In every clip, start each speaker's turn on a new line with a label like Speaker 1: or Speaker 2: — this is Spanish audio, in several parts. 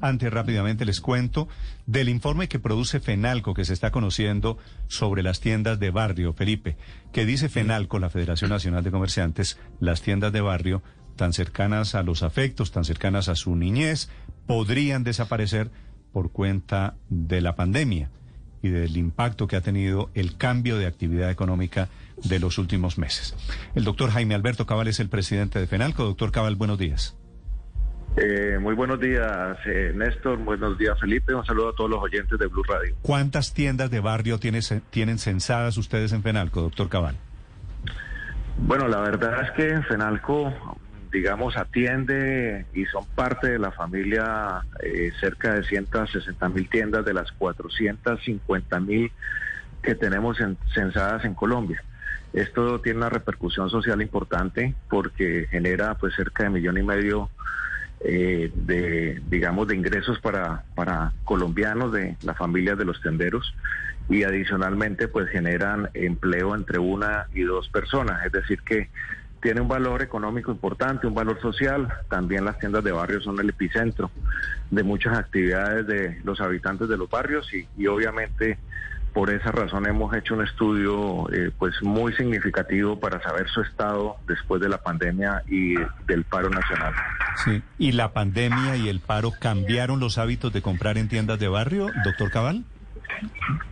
Speaker 1: Antes rápidamente les cuento del informe que produce FENALCO que se está conociendo sobre las tiendas de barrio, Felipe, que dice FENALCO, la Federación Nacional de Comerciantes, las tiendas de barrio tan cercanas a los afectos, tan cercanas a su niñez, podrían desaparecer por cuenta de la pandemia y del impacto que ha tenido el cambio de actividad económica de los últimos meses. El doctor Jaime Alberto Cabal es el presidente de FENALCO. Doctor Cabal, buenos días.
Speaker 2: Eh, muy buenos días, eh, Néstor. Buenos días, Felipe. Un saludo a todos los oyentes de Blue Radio.
Speaker 1: ¿Cuántas tiendas de barrio tiene, tienen censadas ustedes en Fenalco, doctor Cabal?
Speaker 2: Bueno, la verdad es que en Fenalco, digamos, atiende y son parte de la familia eh, cerca de 160 mil tiendas de las 450 mil que tenemos censadas en Colombia. Esto tiene una repercusión social importante porque genera pues cerca de millón y medio eh, de, digamos, de ingresos para, para colombianos, de las familias de los tenderos, y adicionalmente, pues generan empleo entre una y dos personas, es decir, que tiene un valor económico importante, un valor social. También las tiendas de barrio son el epicentro de muchas actividades de los habitantes de los barrios y, y obviamente por esa razón hemos hecho un estudio eh, pues muy significativo para saber su estado después de la pandemia y del paro nacional.
Speaker 1: Sí, ¿y la pandemia y el paro cambiaron los hábitos de comprar en tiendas de barrio, doctor Cabal?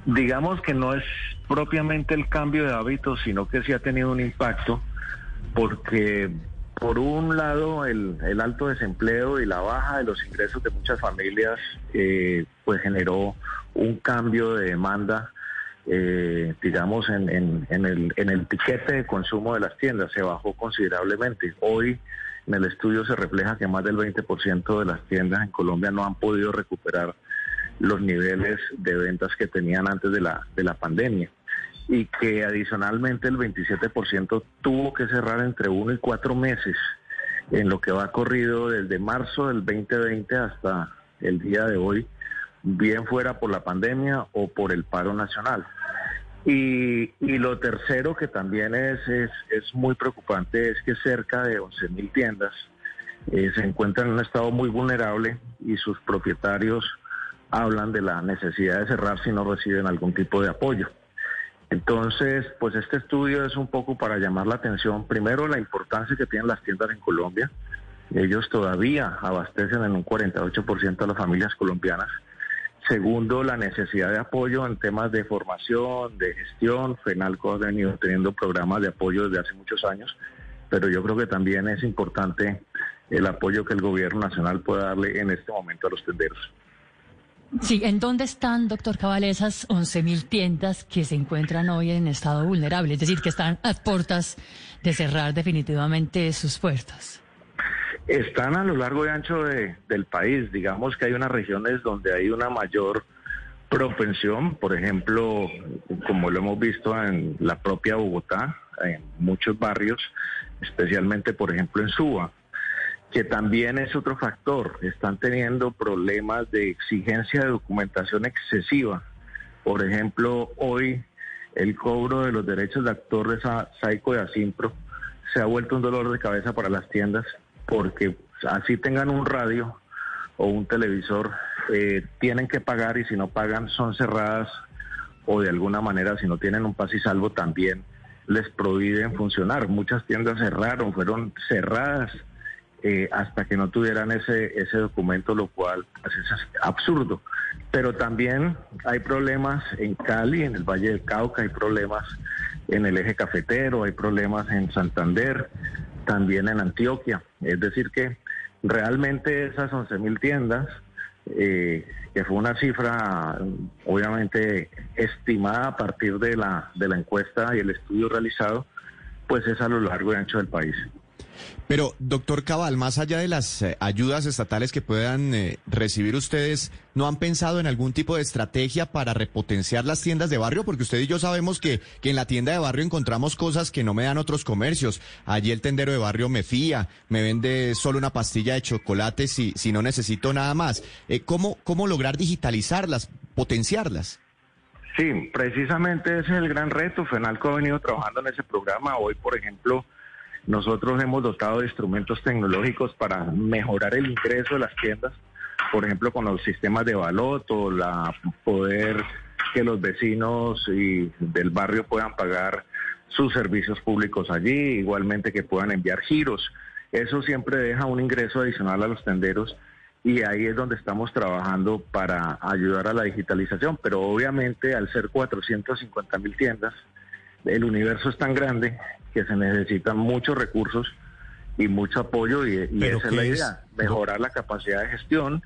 Speaker 2: Digamos que no es propiamente el cambio de hábitos, sino que sí ha tenido un impacto porque por un lado el, alto desempleo y la baja de los ingresos de muchas familias eh, pues generó un cambio de demanda eh, digamos, en, el, en el tiquete de consumo de las tiendas. Se bajó considerablemente. Hoy en el estudio se refleja que más del 20% de las tiendas en Colombia no han podido recuperar los niveles de ventas que tenían antes de la, de la pandemia y que adicionalmente el 27% tuvo que cerrar entre uno y cuatro meses en lo que va corrido desde marzo del 2020 hasta el día de hoy bien fuera por la pandemia o por el paro nacional. Y, lo tercero que también es, es, muy preocupante es que cerca de 11.000 tiendas eh, se encuentran en un estado muy vulnerable y sus propietarios hablan de la necesidad de cerrar si no reciben algún tipo de apoyo. Entonces, pues este estudio es un poco para llamar la atención, primero, la importancia que tienen las tiendas en Colombia. Ellos todavía abastecen en un 48% a las familias colombianas Segundo, la necesidad de apoyo en temas de formación, de gestión. FENALCO ha venido teniendo programas de apoyo desde hace muchos años, pero yo creo que también es importante el apoyo que el gobierno nacional pueda darle en este momento a los tenderos.
Speaker 3: Sí, ¿en dónde están, doctor Cabal, esas 11.000 tiendas que se encuentran hoy en estado vulnerable? Es decir, que están a puertas de cerrar definitivamente sus puertas.
Speaker 2: Están a lo largo y ancho del país. Digamos que hay unas regiones donde hay una mayor propensión, por ejemplo, como lo hemos visto en la propia Bogotá, en muchos barrios, especialmente, por ejemplo, en Suba, que también es otro factor. Están teniendo problemas de exigencia de documentación excesiva. Por ejemplo, hoy el cobro de los derechos de actor de Saico de Asimpro se ha vuelto un dolor de cabeza para las tiendas porque así tengan un radio o un televisor, eh, tienen que pagar y si no pagan son cerradas o de alguna manera si no tienen un pase y salvo también les prohíben funcionar. Muchas tiendas cerraron, fueron cerradas eh, hasta que no tuvieran ese, ese documento, lo cual pues, es absurdo. Pero también hay problemas en Cali, en el Valle del Cauca, hay problemas en el eje cafetero, hay problemas en Santander, también en Antioquia. Es decir, que realmente esas 11.000 tiendas, eh, que fue una cifra obviamente estimada a partir de la, de la encuesta y el estudio realizado, pues es a lo largo y ancho del país.
Speaker 4: Pero, doctor Cabal, más allá de las eh, ayudas estatales que puedan eh, recibir ustedes, ¿no han pensado en algún tipo de estrategia para repotenciar las tiendas de barrio? Porque usted y yo sabemos que, que en la tienda de barrio encontramos cosas que no me dan otros comercios. Allí el tendero de barrio me fía, me vende solo una pastilla de chocolate si, si no necesito nada más. Eh, ¿cómo, ¿Cómo lograr digitalizarlas, potenciarlas?
Speaker 2: Sí, precisamente ese es el gran reto. FENALCO ha venido trabajando en ese programa. Hoy, por ejemplo, nosotros hemos dotado de instrumentos tecnológicos para mejorar el ingreso de las tiendas, por ejemplo, con los sistemas de baloto, la poder que los vecinos y del barrio puedan pagar sus servicios públicos allí, igualmente que puedan enviar giros. Eso siempre deja un ingreso adicional a los tenderos y ahí es donde estamos trabajando para ayudar a la digitalización, pero obviamente al ser 450 mil tiendas, el universo es tan grande que se necesitan muchos recursos y mucho apoyo y, esa es la idea, mejorar la capacidad de gestión,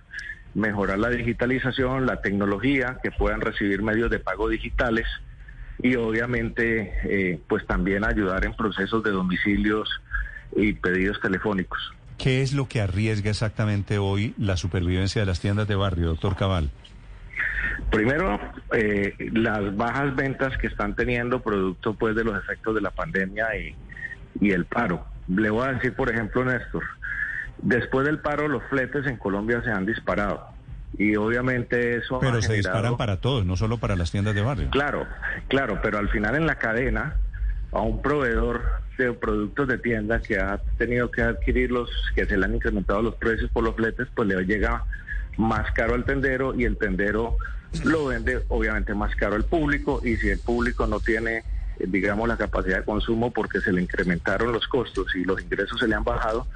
Speaker 2: mejorar la digitalización, la tecnología, que puedan recibir medios de pago digitales y obviamente eh, pues también ayudar en procesos de domicilios y pedidos telefónicos.
Speaker 1: ¿Qué es lo que arriesga exactamente hoy la supervivencia de las tiendas de barrio, doctor Cabal?
Speaker 2: Primero, eh, las bajas ventas que están teniendo producto pues de los efectos de la pandemia y, y el paro. Le voy a decir, por ejemplo, Néstor, después del paro los fletes en Colombia se han disparado y obviamente eso...
Speaker 1: Pero se disparan para todos, no solo para las tiendas de barrio.
Speaker 2: Claro, claro, pero al final en la cadena a un proveedor de productos de tienda que ha tenido que adquirirlos, que se le han incrementado los precios por los fletes, pues le llega más caro al tendero y el tendero lo vende obviamente más caro al público y si el público no tiene eh, digamos la capacidad de consumo porque se le incrementaron los costos y los ingresos se le han bajado,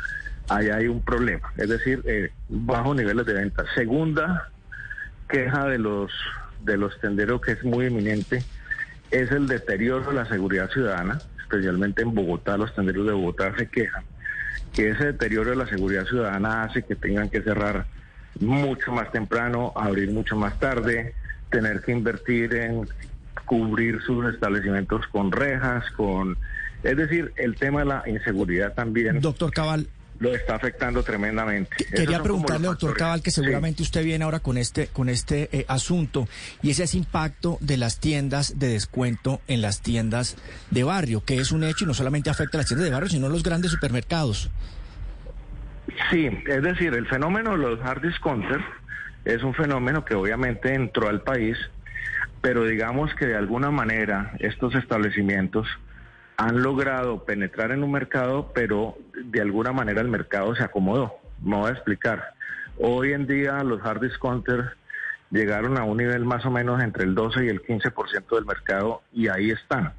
Speaker 2: ahí hay un problema, es decir, eh, bajos niveles de venta. Segunda queja de los de los tenderos que es muy eminente es el deterioro de la seguridad ciudadana, especialmente en Bogotá, los tenderos de Bogotá se quejan que ese deterioro de la seguridad ciudadana hace que tengan que cerrar mucho más temprano, abrir mucho más tarde, tener que invertir en cubrir sus establecimientos con rejas, con... Es decir, el tema de la inseguridad también.
Speaker 5: Doctor Cabal,
Speaker 2: lo está afectando tremendamente.
Speaker 5: Quería preguntarle, doctor Cabal, que seguramente usted viene ahora con este, con este eh, asunto, y ese es impacto de las tiendas de descuento en las tiendas de barrio, que es un hecho y no solamente afecta a las tiendas de barrio, sino a los grandes supermercados.
Speaker 2: Sí, es decir, el fenómeno de los hard discounters es un fenómeno que obviamente entró al país, pero digamos que de alguna manera estos establecimientos han logrado penetrar en un mercado, pero de alguna manera el mercado se acomodó. Me voy a explicar. Hoy en día los hard discounters llegaron a un nivel más o menos entre el 12 y el 15% del mercado y ahí están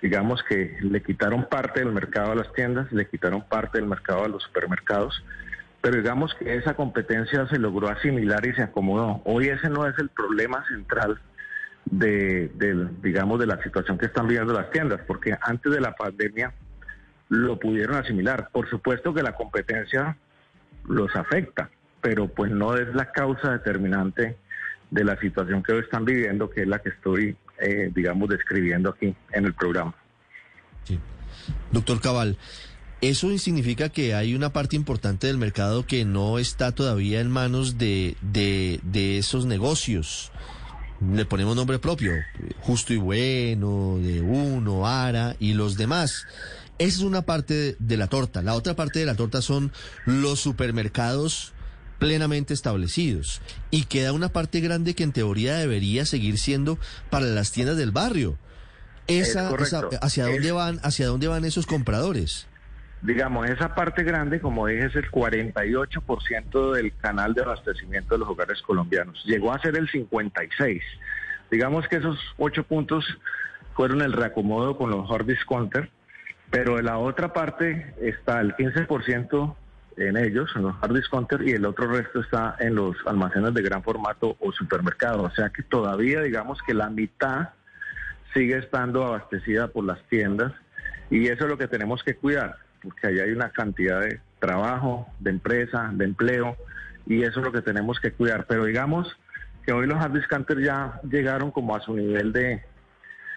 Speaker 2: digamos que le quitaron parte del mercado a las tiendas, le quitaron parte del mercado a los supermercados, pero digamos que esa competencia se logró asimilar y se acomodó. Hoy ese no es el problema central de, digamos, de la situación que están viviendo las tiendas, porque antes de la pandemia lo pudieron asimilar. Por supuesto que la competencia los afecta, pero pues no es la causa determinante de la situación que hoy están viviendo, que es la que estoy eh, digamos, describiendo aquí en el programa.
Speaker 4: Doctor Cabal, eso significa que hay una parte importante del mercado que no está todavía en manos de, de, de esos negocios. Le ponemos nombre propio, Justo y Bueno, de Uno, Ara y los demás. Esa es una parte de la torta. La otra parte de la torta son los supermercados plenamente establecidos. Y queda una parte grande que en teoría debería seguir siendo para las tiendas del barrio. Esa, ¿Hacia dónde van hacia dónde van esos compradores?
Speaker 2: Digamos, esa parte grande, como dije, es el 48% del canal de abastecimiento de los hogares colombianos. Llegó a ser el 56. Digamos que esos ocho puntos fueron el reacomodo con los hard discounter, pero de la otra parte está el 15% en ellos, en los hard discounters, y el otro resto está en los almacenes de gran formato o supermercados. O sea que todavía digamos que la mitad sigue estando abastecida por las tiendas y eso es lo que tenemos que cuidar, porque ahí hay una cantidad de trabajo, de empresa, de empleo y eso es lo que tenemos que cuidar. Pero digamos que hoy los hard discounters ya llegaron como a su nivel de,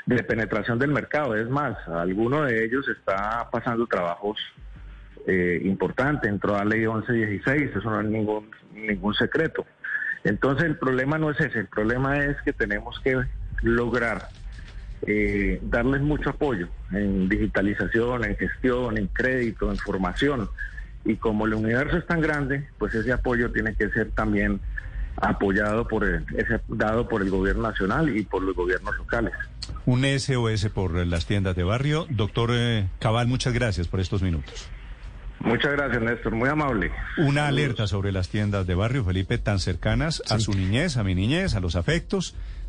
Speaker 2: de penetración del mercado. Es más, alguno de ellos está pasando trabajos eh, importante, entró a ley 1116, eso no es ningún, ningún secreto. Entonces el problema no es ese, el problema es que tenemos que lograr eh, darles mucho apoyo en digitalización, en gestión, en crédito, en formación. Y como el universo es tan grande, pues ese apoyo tiene que ser también apoyado por el, ese, dado por el gobierno nacional y por los gobiernos locales.
Speaker 1: Un SOS por las tiendas de barrio. Doctor eh, Cabal, muchas gracias por estos minutos.
Speaker 2: Muchas gracias, Néstor. Muy amable.
Speaker 1: Una alerta sobre las tiendas de barrio, Felipe, tan cercanas a su niñez, a mi niñez, a los afectos.